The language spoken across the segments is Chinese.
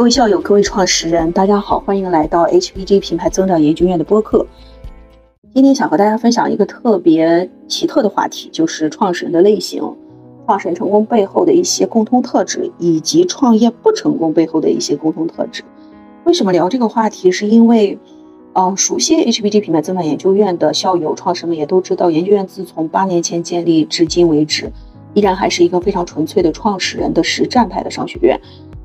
各位校友、各位创始人，大家好，欢迎来到 HPG 品牌增长研究院的播客。今天想和大家分享一个特别奇特的话题，就是创始人的类型、创始人成功背后的一些共同特质，以及创业不成功背后的一些共同特质。为什么聊这个话题？是因为，呃，熟悉 HPG 品牌增长研究院的校友、创始人们也都知道，研究院自从八年前建立至今为止，依然还是一个非常纯粹的创始人的实战派的商学院。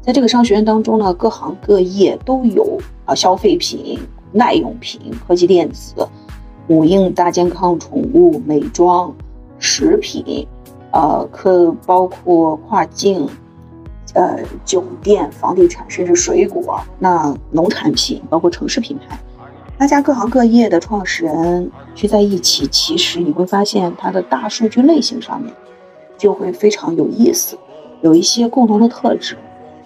在这个商学院当中呢，各行各业都有啊，消费品、耐用品、科技电子、母婴、大健康、宠物、美妆、食品，呃，可包括跨境，呃，酒店、房地产，甚至水果，那农产品，包括城市品牌，大家各行各业的创始人聚在一起，其实你会发现它的大数据类型上面就会非常有意思，有一些共同的特质。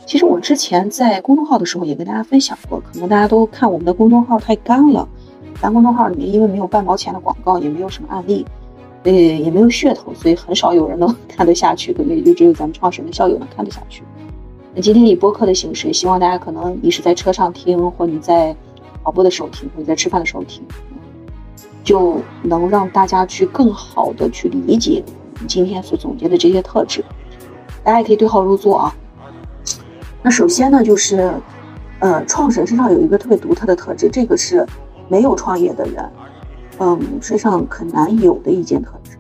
其实我之前在公众号的时候也跟大家分享过，可能大家都看我们的公众号太干了，咱公众号里面因为没有半毛钱的广告，也没有什么案例，呃，也没有噱头，所以很少有人能 看得下去，可能也就只有咱们创始人的校友能看得下去。那今天以播客的形式，希望大家可能你是在车上听，或你在跑步的时候听，或者在吃饭的时候听，就能让大家去更好的去理解今天所总结的这些特质。大家也可以对号入座啊。那首先呢，就是，呃，创始人身上有一个特别独特的特质，这个是没有创业的人，嗯，身上很难有的一件特质，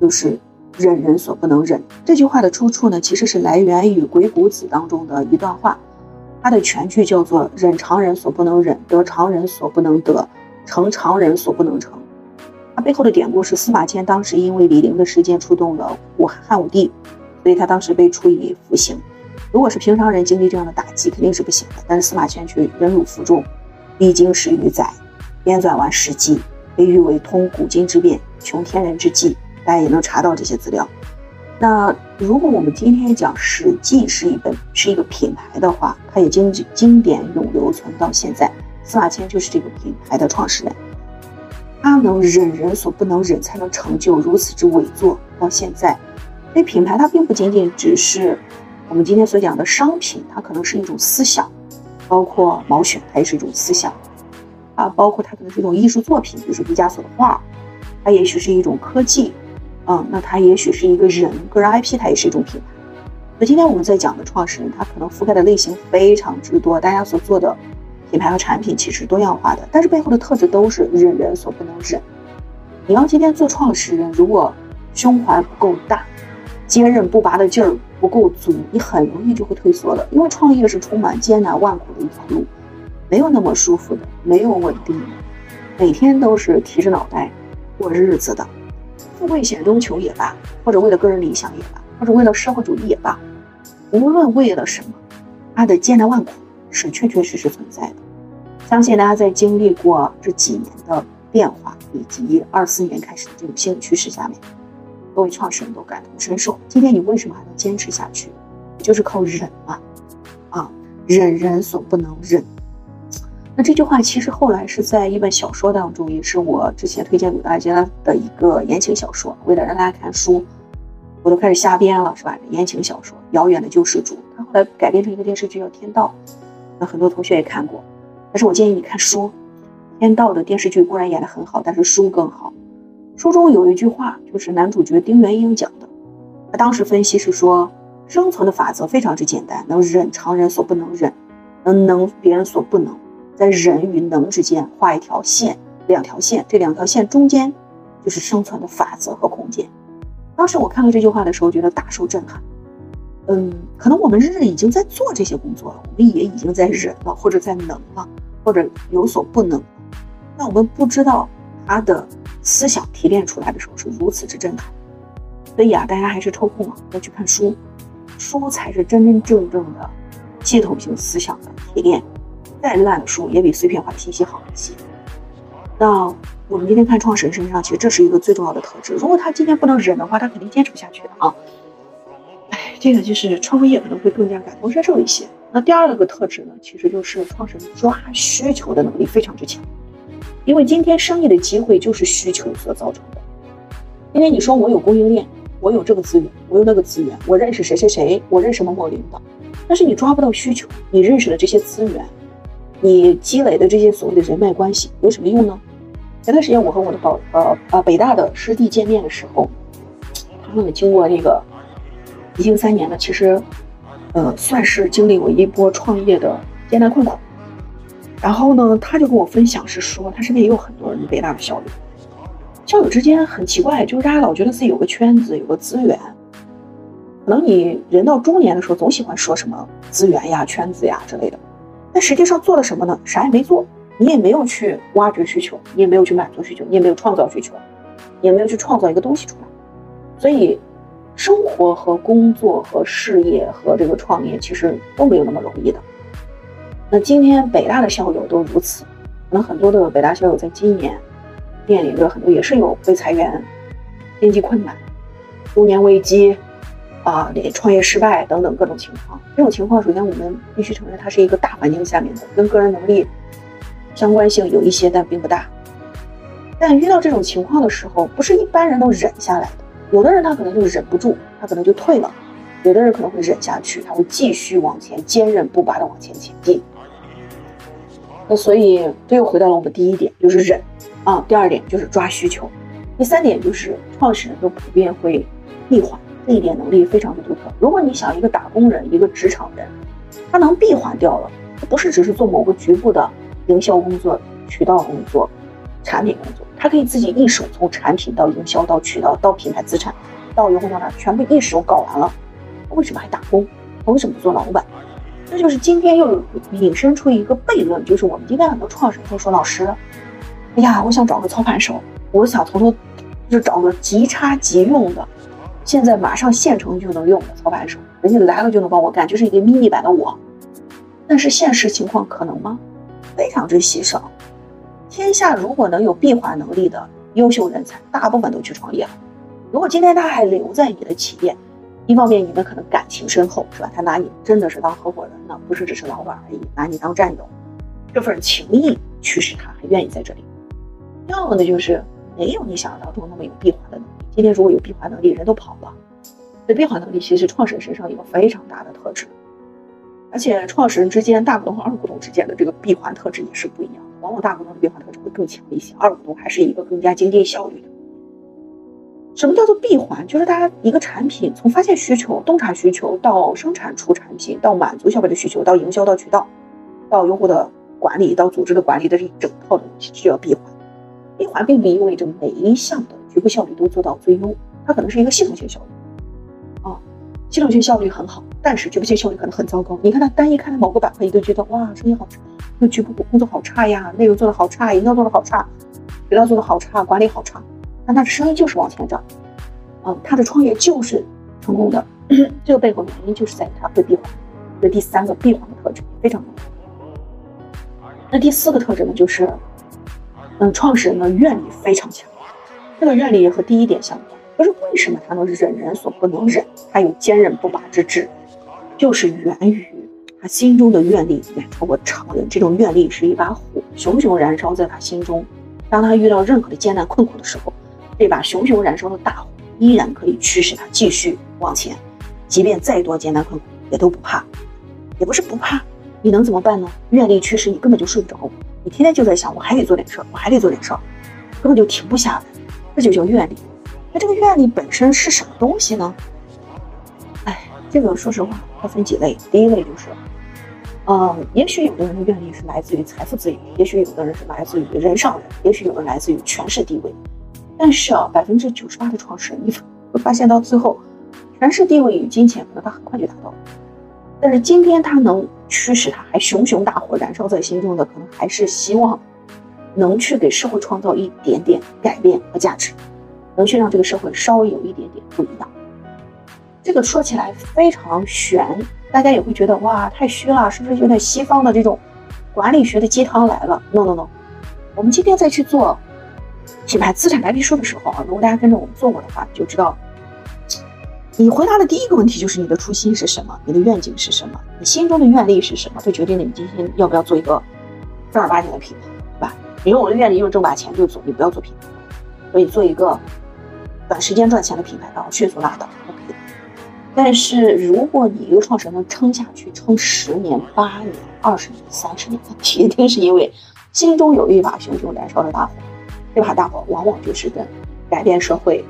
就是忍人所不能忍。这句话的出处呢，其实是来源于《鬼谷子》当中的一段话，它的全句叫做“忍常人所不能忍，得常人所不能得，成常人所不能成”。它背后的典故是司马迁当时因为李陵的事件触动了武汉武帝，所以他当时被处以服刑。如果是平常人经历这样的打击，肯定是不行的。但是司马迁却忍辱负重，历经十余载，编纂完《史记》，被誉为通古今之变、穷天人之际。大家也能查到这些资料。那如果我们今天讲《史记》是一本是一个品牌的话，它也经经典永留存到现在。司马迁就是这个品牌的创始人，他能忍人所不能忍，才能成就如此之伟作到现在。所以品牌它并不仅仅只是。我们今天所讲的商品，它可能是一种思想，包括毛选，它也是一种思想，啊，包括它可能是一种艺术作品，比如说毕加索的画，它也许是一种科技，嗯，那它也许是一个人，个人 IP，它也是一种品牌。那今天我们在讲的创始人，他可能覆盖的类型非常之多，大家所做的品牌和产品其实多样化的，但是背后的特质都是忍人所不能忍。你要今天做创始人，如果胸怀不够大，坚韧不拔的劲儿。不够足，你很容易就会退缩的。因为创业是充满艰难万苦的一条路，没有那么舒服的，没有稳定的，每天都是提着脑袋过日子的。富贵险中求也罢，或者为了个人理想也罢，或者为了社会主义也罢，无论为了什么，它的艰难万苦是确确实实存在的。相信大家在经历过这几年的变化，以及二四年开始的这种新的趋势下面。各位创始人都感同身受。今天你为什么还能坚持下去？就是靠忍啊！啊，忍人所不能忍。那这句话其实后来是在一本小说当中，也是我之前推荐给大家的一个言情小说。为了让大家看书，我都开始瞎编了，是吧？言情小说《遥远的救世主》，它后来改编成一个电视剧叫《天道》，那很多同学也看过。但是我建议你看书，《天道》的电视剧固然演得很好，但是书更好。书中有一句话，就是男主角丁元英讲的。他当时分析是说，生存的法则非常之简单，能忍常人所不能忍，能能别人所不能，在忍与能之间画一条线，两条线，这两条线中间就是生存的法则和空间。当时我看到这句话的时候，觉得大受震撼。嗯，可能我们日日已经在做这些工作了，我们也已经在忍了，或者在能了，或者有所不能，那我们不知道他的。思想提炼出来的时候是如此之震撼，所以啊，大家还是抽空啊要去看书，书才是真真正正的系统性思想的提炼。再烂的书也比碎片化的信息好一些。那我们今天看创始人身上，其实这是一个最重要的特质。如果他今天不能忍的话，他肯定坚持不下去的啊。哎，这个就是创业可能会更加感同身受一些。那第二个特质呢，其实就是创始人抓需求的能力非常之强。因为今天生意的机会就是需求所造成的。今天你说我有供应链，我有这个资源，我有那个资源，我认识谁谁谁，我认识某某领导，但是你抓不到需求，你认识的这些资源，你积累的这些所谓的人脉关系有什么用呢？前段时间我和我的宝呃呃北大的师弟见面的时候，他们经过那个已经三年了，其实呃算是经历过一波创业的艰难困苦。然后呢，他就跟我分享是说，他身边也有很多人北大的校友，校友之间很奇怪，就是大家老觉得自己有个圈子，有个资源。可能你人到中年的时候，总喜欢说什么资源呀、圈子呀之类的，但实际上做了什么呢？啥也没做，你也没有去挖掘需求，你也没有去满足需求，你也没有创造需求，也没有去创造一个东西出来。所以，生活和工作和事业和这个创业其实都没有那么容易的。那今天北大的校友都如此，可能很多的北大校友在今年面临着很多也是有被裁员、经济困难、中年危机。啊，创业失败等等各种情况，这种情况，首先我们必须承认，它是一个大环境下面的，跟个人能力相关性有一些，但并不大。但遇到这种情况的时候，不是一般人都忍下来的，有的人他可能就忍不住，他可能就退了；有的人可能会忍下去，他会继续往前，坚韧不拔的往前前进。所以，这又回到了我们第一点，就是忍啊；第二点就是抓需求；第三点就是创始人都普遍会闭环。这一点能力非常的独特。如果你想一个打工人，一个职场人，他能闭环掉了，他不是只是做某个局部的营销工作、渠道工作、产品工作，他可以自己一手从产品到营销到渠道到品牌资产到用户到哪，全部一手搞完了。为什么还打工？他为什么不做老板？这就是今天又引申出一个悖论，就是我们今天很多创始人都说：“老师，哎呀，我想找个操盘手，我想从头就找个即插即用的。”现在马上现成就能用的操盘手，人家来了就能帮我干，就是一个 mini 版的我。但是现实情况可能吗？非常之稀少。天下如果能有闭环能力的优秀人才，大部分都去创业了。如果今天他还留在你的企业，一方面你们可能感情深厚，是吧？他拿你真的是当合伙人呢，不是只是老板而已，拿你当战友，这份情谊驱使他还愿意在这里。要么呢，就是没有你想象当中那么有闭环的能力。今天如果有闭环能力，人都跑了。这闭环能力其实创始人身上一个非常大的特质，而且创始人之间、大股东和二股东之间的这个闭环特质也是不一样的。往往大股东的闭环特质会更强一些，二股东还是一个更加经济效率的。什么叫做闭环？就是大家一个产品从发现需求、洞察需求到生产出产品，到满足消费者需求，到营销、到渠道，到用户的管理，到组织的管理的这一整套的东西，需要闭环。闭环并不意味着每一项的。局部效率都做到最优，它可能是一个系统性效率，啊，系统性效率很好，但是局部性效率可能很糟糕。你看它单一看某个板块，你都觉得哇，生意好差，那局部工作好差呀，内容做的好差，营销做的好差，渠道做的好差，管理好差，但它的生意就是往前涨，啊，他的创业就是成功的，这个背后原因就是在于他会闭环，这第三个闭环的特质非常重要。那第四个特质呢，就是，嗯，创始人的愿力非常强。这个愿力也和第一点相关，就是为什么他能忍人所不能忍，他有坚韧不拔之志，就是源于他心中的愿力远超过常人。这种愿力是一把火，熊熊燃烧在他心中。当他遇到任何的艰难困苦的时候，这把熊熊燃烧的大火依然可以驱使他继续往前，即便再多艰难困苦也都不怕。也不是不怕，你能怎么办呢？愿力驱使你根本就睡不着，你天天就在想，我还得做点事儿，我还得做点事儿，根本就停不下来。这就叫愿力，那这个愿力本身是什么东西呢？哎，这个说实话，它分几类。第一类就是，嗯，也许有的人的愿力是来自于财富自由，也许有的人是来自于人上人，也许有人来自于权势地位。但是啊，百分之九十八的创始人，你会发现到最后，权势地位与金钱可能他很快就达到了，但是今天他能驱使他还熊熊大火燃烧在心中的，可能还是希望。能去给社会创造一点点改变和价值，能去让这个社会稍微有一点点不一样。这个说起来非常玄，大家也会觉得哇太虚了，是不是有点西方的这种管理学的鸡汤来了？No No No，我们今天再去做品牌资产白皮书的时候啊，如果大家跟着我们做过的话，就知道，你回答的第一个问题就是你的初心是什么，你的愿景是什么，你心中的愿力是什么，就决定了你今天要不要做一个正儿八经的品牌。对吧你说我的愿力就是挣把钱就走，你不要做品牌，所以做一个短时间赚钱的品牌，然后迅速拉倒，OK。但是如果你一个创始人能撑下去，撑十年、八年、二十年、三十年，那铁定是因为心中有一把熊熊燃烧的大火。这把大火往往就是跟改变社会、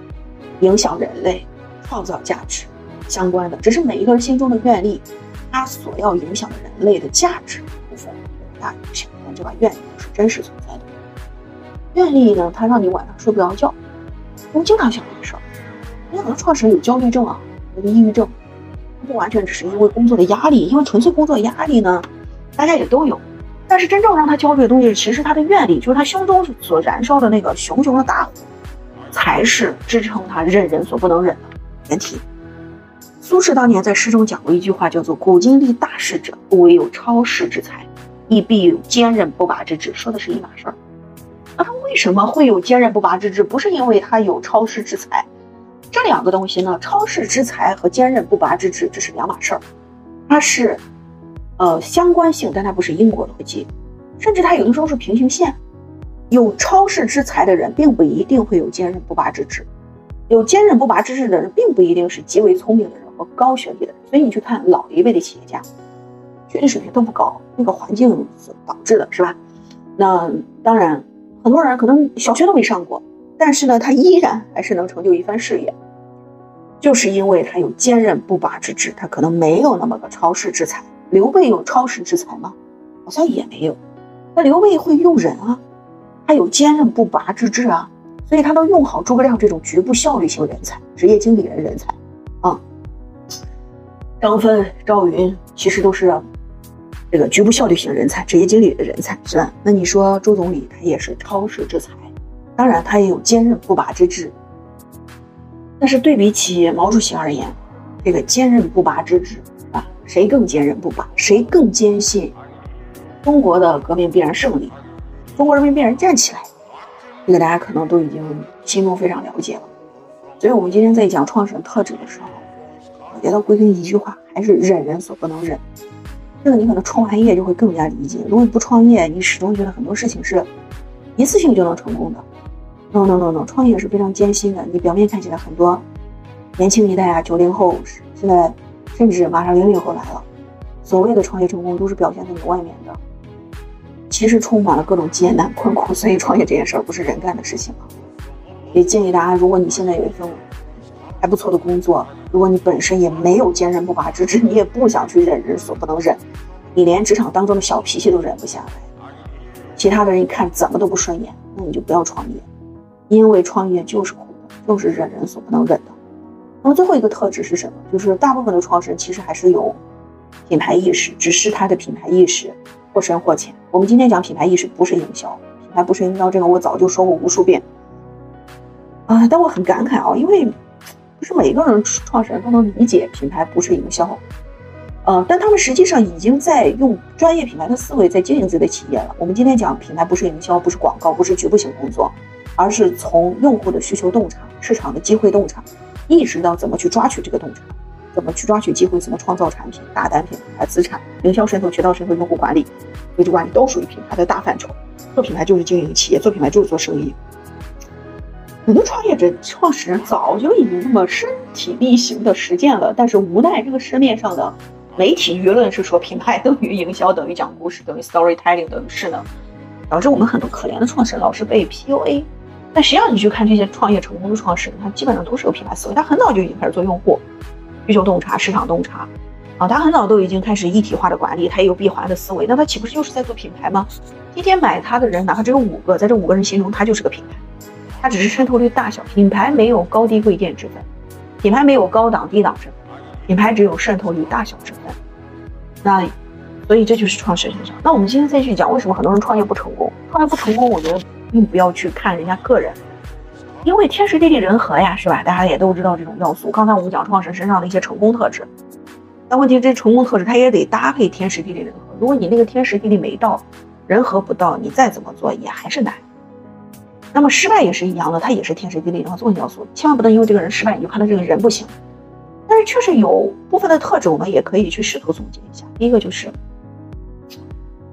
影响人类、创造价值相关的。只是每一个人心中的愿力，他所要影响人类的价值部分有大有小，但这把愿力是真实存在的。愿力呢，它让你晚上睡不着觉。我们经常想这个事儿，有很多创始人有焦虑症啊。有抑郁症，不完全只是因为工作的压力，因为纯粹工作压力呢，大家也都有。但是真正让他焦虑的东西，其实他的愿力，就是他胸中所燃烧的那个熊熊的大火，才是支撑他忍人所不能忍的前提。苏轼当年在诗中讲过一句话，叫做“古今立大事者，不惟有超世之才，亦必有坚韧不拔之志”，说的是一码事儿。那他为什么会有坚韧不拔之志？不是因为他有超世之才。这两个东西呢，超世之才和坚韧不拔之志，这是两码事儿。他是，呃，相关性，但它不是因果逻辑，甚至它有的时候是平行线。有超世之才的人，并不一定会有坚韧不拔之志；有坚韧不拔之志的人，并不一定是极为聪明的人和高学历的人。所以你去看老一辈的企业家，学历水平都不高，那个环境所导致的，是吧？那当然，很多人可能小学都没上过。但是呢，他依然还是能成就一番事业，就是因为他有坚韧不拔之志。他可能没有那么个超世之才。刘备有超世之才吗？好像也没有。那刘备会用人啊，他有坚韧不拔之志啊，所以他能用好诸葛亮这种局部效率型人才、职业经理人人才啊。张芬、赵云其实都是这个局部效率型人才、职业经理的人才，是吧？那你说周总理他也是超世之才。当然，他也有坚韧不拔之志。但是对比起毛主席而言，这个坚韧不拔之志，谁更坚韧不拔？谁更坚信中国的革命必然胜利？中国人民必然站起来？这个大家可能都已经心中非常了解了。所以，我们今天在讲创始人特质的时候，我觉得归根一句话，还是忍人所不能忍。这个你可能创完业就会更加理解。如果你不创业，你始终觉得很多事情是一次性就能成功的。no no no no，创业是非常艰辛的。你表面看起来很多年轻一代啊，九零后，现在甚至马上零零后来了，所谓的创业成功都是表现在你外面的，其实充满了各种艰难困苦。所以创业这件事儿不是人干的事情。也建议大家，如果你现在有一份还不错的工作，如果你本身也没有坚韧不拔之志，你也不想去忍人所不能忍，你连职场当中的小脾气都忍不下来，其他的人一看怎么都不顺眼，那你就不要创业。因为创业就是苦的，就是忍人所不能忍的。那么最后一个特质是什么？就是大部分的创始人其实还是有品牌意识，只是他的品牌意识或深或浅。我们今天讲品牌意识不是营销，品牌不是营销，这个我早就说过无数遍啊。但我很感慨啊，因为不是每个人创始人都能理解品牌不是营销，呃，但他们实际上已经在用专业品牌的思维在经营自己的企业了。我们今天讲品牌不是营销，不是广告，不是局部性工作。而是从用户的需求洞察、市场的机会洞察，意识到怎么去抓取这个洞察，怎么去抓取机会，怎么创造产品、大单品、牌资产、营销渗透、渠道渗透、用户管理、位置管理，都属于品牌的大范畴。做品牌就是经营企业，做品牌就是做生意。很多创业者、创始人早就已经那么身体力行的实践了，但是无奈这个市面上的媒体舆论是说品牌等于营销，等于讲故事，等于 storytelling，等于势能，导致我们很多可怜的创始人老是被 PUA。但实际上，你去看这些创业成功的创始人，他基本上都是有品牌思维。他很早就已经开始做用户需求洞察、市场洞察，啊，他很早都已经开始一体化的管理，他也有闭环的思维。那他岂不是就是在做品牌吗？今天买他的人，哪怕只有五个，在这五个人心中，他就是个品牌。他只是渗透率大小，品牌没有高低贵贱之分，品牌没有高档低档之分，品牌只有渗透率大小之分。那，所以这就是创始人身上。那我们今天再去讲，为什么很多人创业不成功？创业不成功，我觉得。并不要去看人家个人，因为天时地利人和呀，是吧？大家也都知道这种要素。刚才我们讲创始人身上的一些成功特质，但问题这成功特质它也得搭配天时地利人和。如果你那个天时地利没到，人和不到，你再怎么做也还是难。那么失败也是一样的，它也是天时地利人和综合要素。千万不能因为这个人失败，你就看他这个人不行。但是确实有部分的特质，我们也可以去试图总结一下。第一个就是。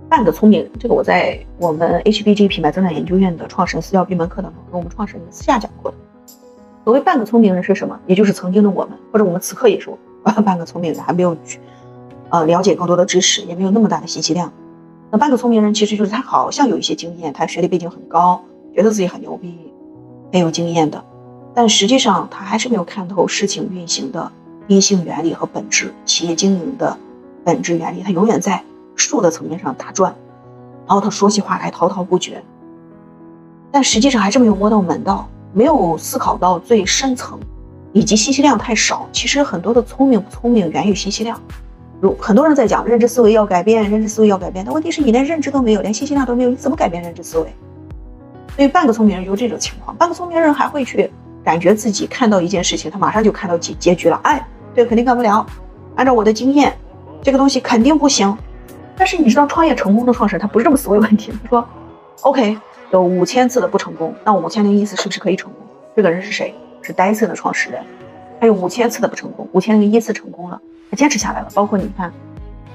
半个聪明人，这个我在我们 HBG 品牌增长研究院的创始人私教闭门课当中跟我们创始人私下讲过的。所谓半个聪明人是什么？也就是曾经的我们，或者我们此刻也是我 半个聪明人还没有去，呃，了解更多的知识，也没有那么大的信息量。那半个聪明人其实就是他好像有一些经验，他学历背景很高，觉得自己很牛逼，很有经验的，但实际上他还是没有看透事情运行的阴性原理和本质，企业经营的本质原理，他永远在术的层面上打转，然后他说起话来滔滔不绝，但实际上还是没有摸到门道，没有思考到最深层，以及信息量太少。其实很多的聪明不聪明源于信息量。如很多人在讲认知思维要改变，认知思维要改变，但问题是你连认知都没有，连信息量都没有，你怎么改变认知思维？所以半个聪明人就是这种情况，半个聪明人还会去感觉自己看到一件事情，他马上就看到结结局了。哎，这个肯定干不了，按照我的经验，这个东西肯定不行。但是你知道，创业成功的创始人他不是这么思维问题。他说，OK，有五千次的不成功，那五千零一次是不是可以成功？这个人是谁？是戴森的创始人，还有五千次的不成功，五千零一次成功了。他坚持下来了，包括你看，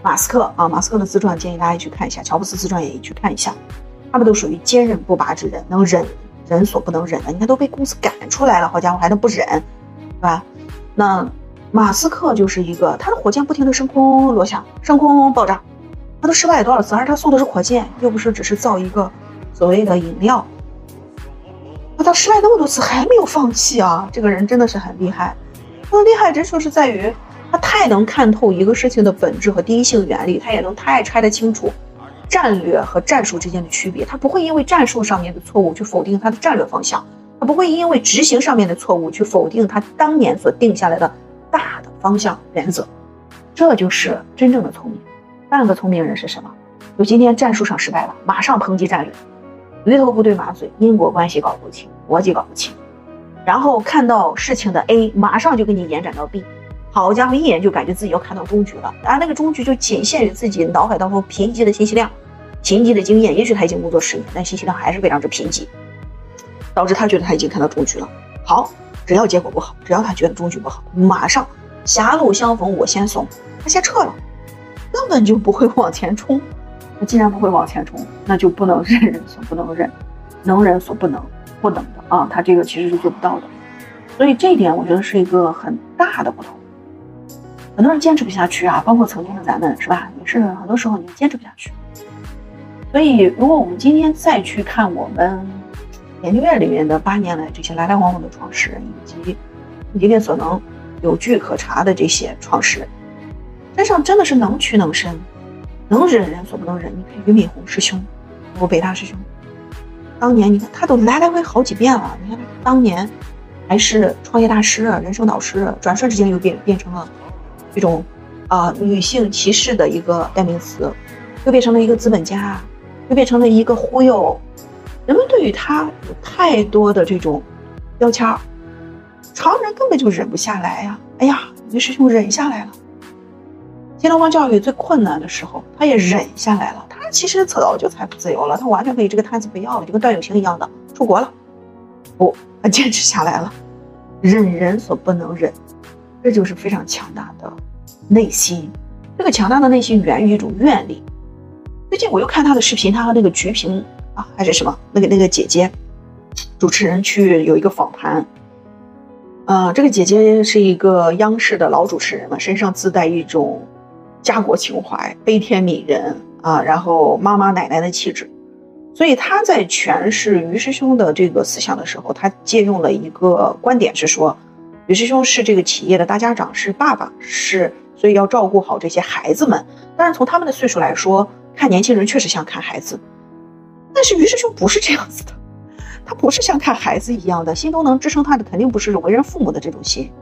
马斯克啊，马斯克的自传建议大家去看一下，乔布斯自传也去看一下，他们都属于坚韧不拔之人，能忍人所不能忍的。你看都被公司赶出来了，好家伙还能不忍，是吧？那马斯克就是一个，他的火箭不停的升空落下，升空爆炸，他都失败了多少次？而他送的是火箭，又不是只是造一个所谓的饮料，那他失败那么多次还没有放弃啊！这个人真的是很厉害，他的厉害之处是在于。他太能看透一个事情的本质和第一性原理，他也能太拆得清楚战略和战术之间的区别。他不会因为战术上面的错误去否定他的战略方向，他不会因为执行上面的错误去否定他当年所定下来的大的方向原则。这就是真正的聪明。半个聪明人是什么？就今天战术上失败了，马上抨击战略，鱼头不对马嘴，因果关系搞不清，逻辑搞不清，然后看到事情的 A，马上就给你延展到 B。好家伙，一眼就感觉自己要看到终局了，而那个终局就仅限于自己脑海当中贫瘠的信息量、贫瘠的经验。也许他已经工作十年，但信息量还是非常之贫瘠，导致他觉得他已经看到终局了。好，只要结果不好，只要他觉得终局不好，马上狭路相逢我先怂，他先撤了，根本就不会往前冲。那既然不会往前冲，那就不能忍人所不能忍，能人所不能不能的啊，他这个其实是做不到的。所以这一点我觉得是一个很大的不同。很多人坚持不下去啊，包括曾经的咱们，是吧？也是很多时候你坚持不下去。所以，如果我们今天再去看我们研究院里面的八年来这些来来往往的创始人，以及你力所能有据可查的这些创始人，身上真的是能屈能伸，能忍人所不能忍。你看俞敏洪师兄，我北大师兄，当年你看他都来来回好几遍了。你看当年还是创业大师、人生导师，转瞬之间又变变成了。这种啊，女性歧视的一个代名词，又变成了一个资本家，又变成了一个忽悠。人们对于他有太多的这种标签，常人根本就忍不下来呀。哎呀，于师兄忍下来了。新东方教育最困难的时候，他也忍下来了。他其实早就财富自由了，他完全可以这个摊子不要了，就跟段永平一样的出国了。不，他坚持下来了，忍人所不能忍。这就是非常强大的内心，这个强大的内心源于一种愿力。最近我又看他的视频，他和那个菊萍啊，还是什么那个那个姐姐主持人去有一个访谈。呃，这个姐姐是一个央视的老主持人嘛，身上自带一种家国情怀、悲天悯人啊，然后妈妈奶奶的气质。所以他在诠释于师兄的这个思想的时候，他借用了一个观点是说。于师兄是这个企业的大家长，是爸爸，是所以要照顾好这些孩子们。但是，从他们的岁数来说，看年轻人确实像看孩子。但是于师兄不是这样子的，他不是像看孩子一样的心中能支撑他的，肯定不是为人父母的这种心，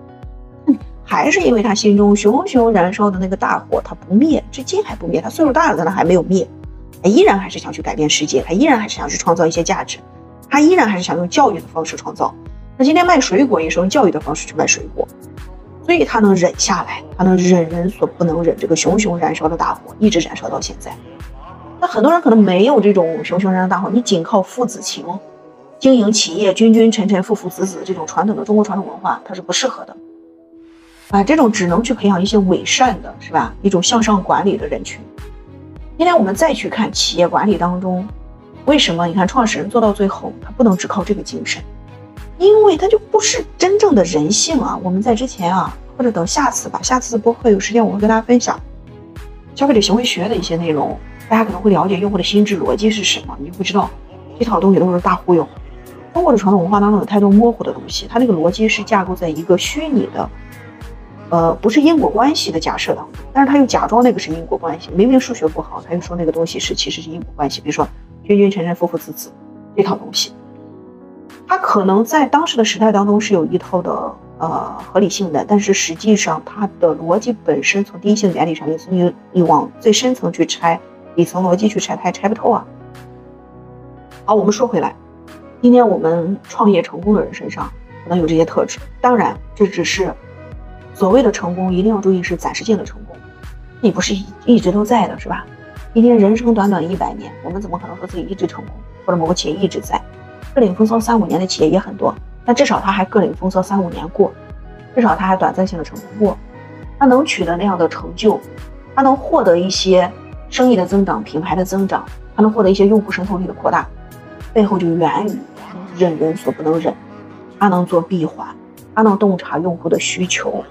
还是因为他心中熊熊燃烧的那个大火，他不灭，至今还不灭。他岁数大了，但他还没有灭，他依然还是想去改变世界，他依然还是想去创造一些价值，他依然还是想用教育的方式创造。那今天卖水果也是用教育的方式去卖水果，所以他能忍下来，他能忍人所不能忍，这个熊熊燃烧的大火一直燃烧到现在。那很多人可能没有这种熊熊燃烧大火，你仅靠父子情经营企业，君君臣臣父父子子这种传统的中国传统文化，它是不适合的。啊，这种只能去培养一些伪善的，是吧？一种向上管理的人群。今天我们再去看企业管理当中，为什么你看创始人做到最后，他不能只靠这个精神？因为他就不是真正的人性啊！我们在之前啊或者等下次吧，下次播客有时间我会跟大家分享消费者行为学的一些内容，大家可能会了解用户的心智逻辑是什么，你就会知道这套东西都是大忽悠。中国的传统文化当中有太多模糊的东西，它那个逻辑是架构在一个虚拟的，呃，不是因果关系的假设当中，但是他又假装那个是因果关系，明明数学不好，他又说那个东西是其实是因果关系，比如说君君臣臣父父子子这套东西，它可能在当时的时代当中是有一套的呃合理性的，但是实际上它的逻辑本身从第一性原理上面，从你你往最深层去拆，底层逻辑去拆，它也拆不透啊。好，我们说回来。今天我们创业成功的人身上可能有这些特质，当然这只是所谓的成功，一定要注意是暂时性的成功，你不是一一直都在的，是吧？今天人生短短一百年，我们怎么可能说自己一直成功，或者某个企业一直在？各领风骚三五年的企业也很多，但至少他还各领风骚三五年过，至少他还短暂性的成功过，他能取得那样的成就，他能获得一些生意的增长、品牌的增长，他能获得一些用户渗透率的扩大，背后就源于。忍人所不能忍，他能做闭环，他能洞察用户的需求，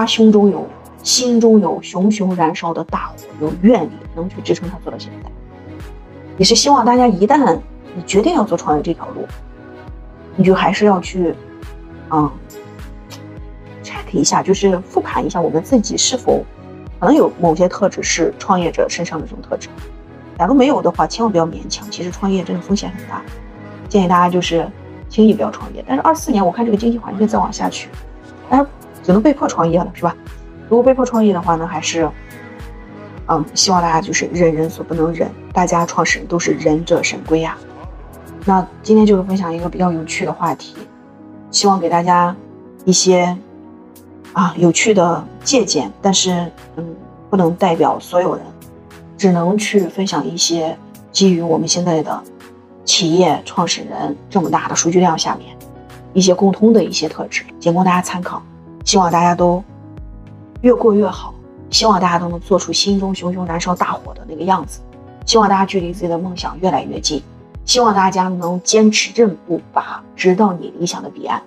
他胸中有心中有熊熊燃烧的大火，有愿力，能去支撑他做到现在。也是希望大家一旦你决定要做创业这条路，你就还是要去，嗯，check 一下，就是复盘一下我们自己是否可能有某些特质是创业者身上的这种特质。假如没有的话，千万不要勉强。其实创业真的风险很大。建议大家就是轻易不要创业。但是二四年我看这个经济环境再往下去，大家只能被迫创业了，是吧？如果被迫创业的话呢，还是，嗯，希望大家就是忍人所不能忍。大家创始人都是忍者神龟呀。那今天就是分享一个比较有趣的话题，希望给大家一些啊有趣的借鉴。但是嗯，不能代表所有人，只能去分享一些基于我们现在的。企业创始人这么大的数据量下面，一些共通的一些特质，仅供大家参考。希望大家都越过越好，希望大家都能做出心中熊熊燃烧大火的那个样子。希望大家距离自己的梦想越来越近，希望大家能坚持韧不拔，直到你理想的彼岸。